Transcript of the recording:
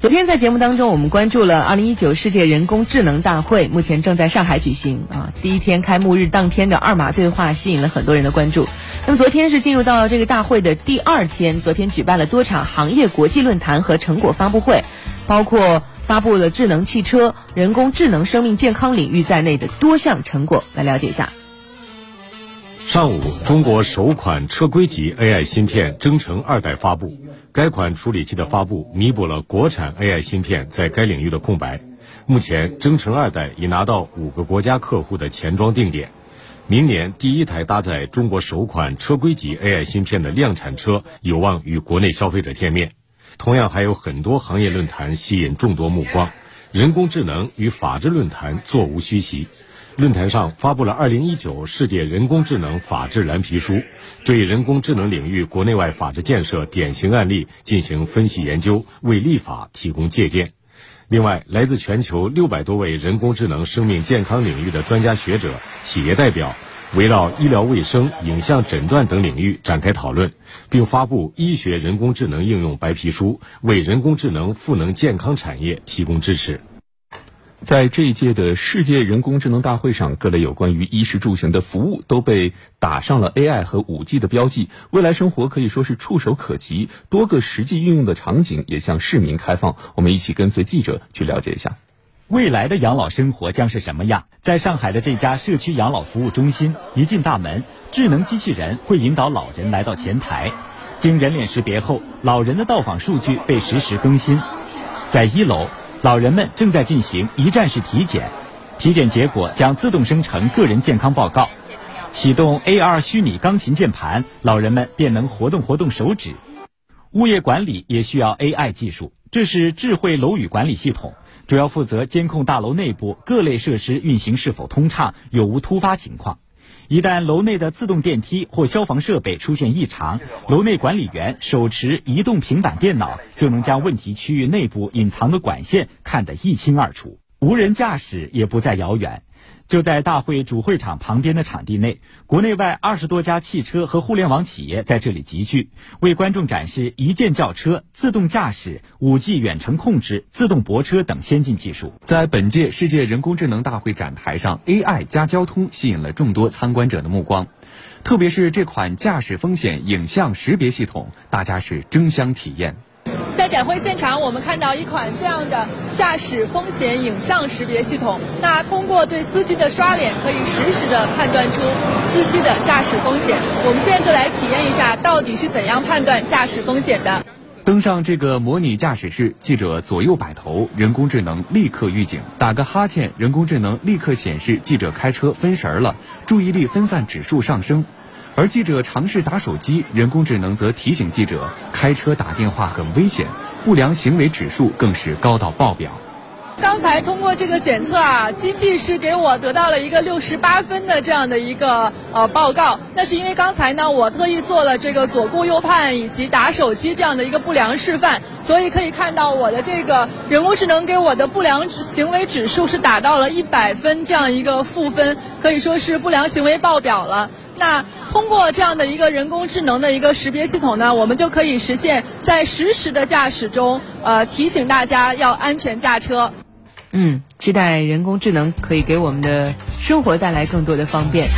昨天在节目当中，我们关注了二零一九世界人工智能大会，目前正在上海举行啊。第一天开幕日当天的二马对话吸引了很多人的关注。那么昨天是进入到这个大会的第二天，昨天举办了多场行业国际论坛和成果发布会，包括发布了智能汽车、人工智能生命健康领域在内的多项成果。来了解一下。上午，中国首款车规级 AI 芯片征程二代发布。该款处理器的发布，弥补了国产 AI 芯片在该领域的空白。目前，征程二代已拿到五个国家客户的前装定点。明年，第一台搭载中国首款车规级 AI 芯片的量产车有望与国内消费者见面。同样，还有很多行业论坛吸引众多目光。人工智能与法治论坛座无虚席。论坛上发布了《二零一九世界人工智能法治蓝皮书》，对人工智能领域国内外法治建设典型案例进行分析研究，为立法提供借鉴。另外，来自全球六百多位人工智能生命健康领域的专家学者、企业代表，围绕医疗卫生、影像诊断等领域展开讨论，并发布医学人工智能应用白皮书，为人工智能赋能健康产业提供支持。在这一届的世界人工智能大会上，各类有关于衣食住行的服务都被打上了 AI 和 5G 的标记。未来生活可以说是触手可及，多个实际运用的场景也向市民开放。我们一起跟随记者去了解一下，未来的养老生活将是什么样？在上海的这家社区养老服务中心，一进大门，智能机器人会引导老人来到前台，经人脸识别后，老人的到访数据被实时更新。在一楼。老人们正在进行一站式体检，体检结果将自动生成个人健康报告。启动 AR 虚拟钢琴键盘，老人们便能活动活动手指。物业管理也需要 AI 技术，这是智慧楼宇管理系统，主要负责监控大楼内部各类设施运行是否通畅，有无突发情况。一旦楼内的自动电梯或消防设备出现异常，楼内管理员手持移动平板电脑就能将问题区域内部隐藏的管线看得一清二楚。无人驾驶也不再遥远。就在大会主会场旁边的场地内，国内外二十多家汽车和互联网企业在这里集聚，为观众展示一键叫车、自动驾驶、五 G 远程控制、自动泊车等先进技术。在本届世界人工智能大会展台上，AI 加交通吸引了众多参观者的目光，特别是这款驾驶风险影像识别系统，大家是争相体验。在展会现场，我们看到一款这样的驾驶风险影像识别系统。那通过对司机的刷脸，可以实时的判断出司机的驾驶风险。我们现在就来体验一下，到底是怎样判断驾驶风险的。登上这个模拟驾驶室，记者左右摆头，人工智能立刻预警；打个哈欠，人工智能立刻显示记者开车分神了，注意力分散指数上升。而记者尝试打手机，人工智能则提醒记者开车打电话很危险，不良行为指数更是高到爆表。刚才通过这个检测啊，机器是给我得到了一个六十八分的这样的一个呃报告。那是因为刚才呢，我特意做了这个左顾右盼以及打手机这样的一个不良示范，所以可以看到我的这个人工智能给我的不良行为指数是达到了一百分这样一个负分，可以说是不良行为爆表了。那通过这样的一个人工智能的一个识别系统呢，我们就可以实现在实时的驾驶中，呃，提醒大家要安全驾车。嗯，期待人工智能可以给我们的生活带来更多的方便。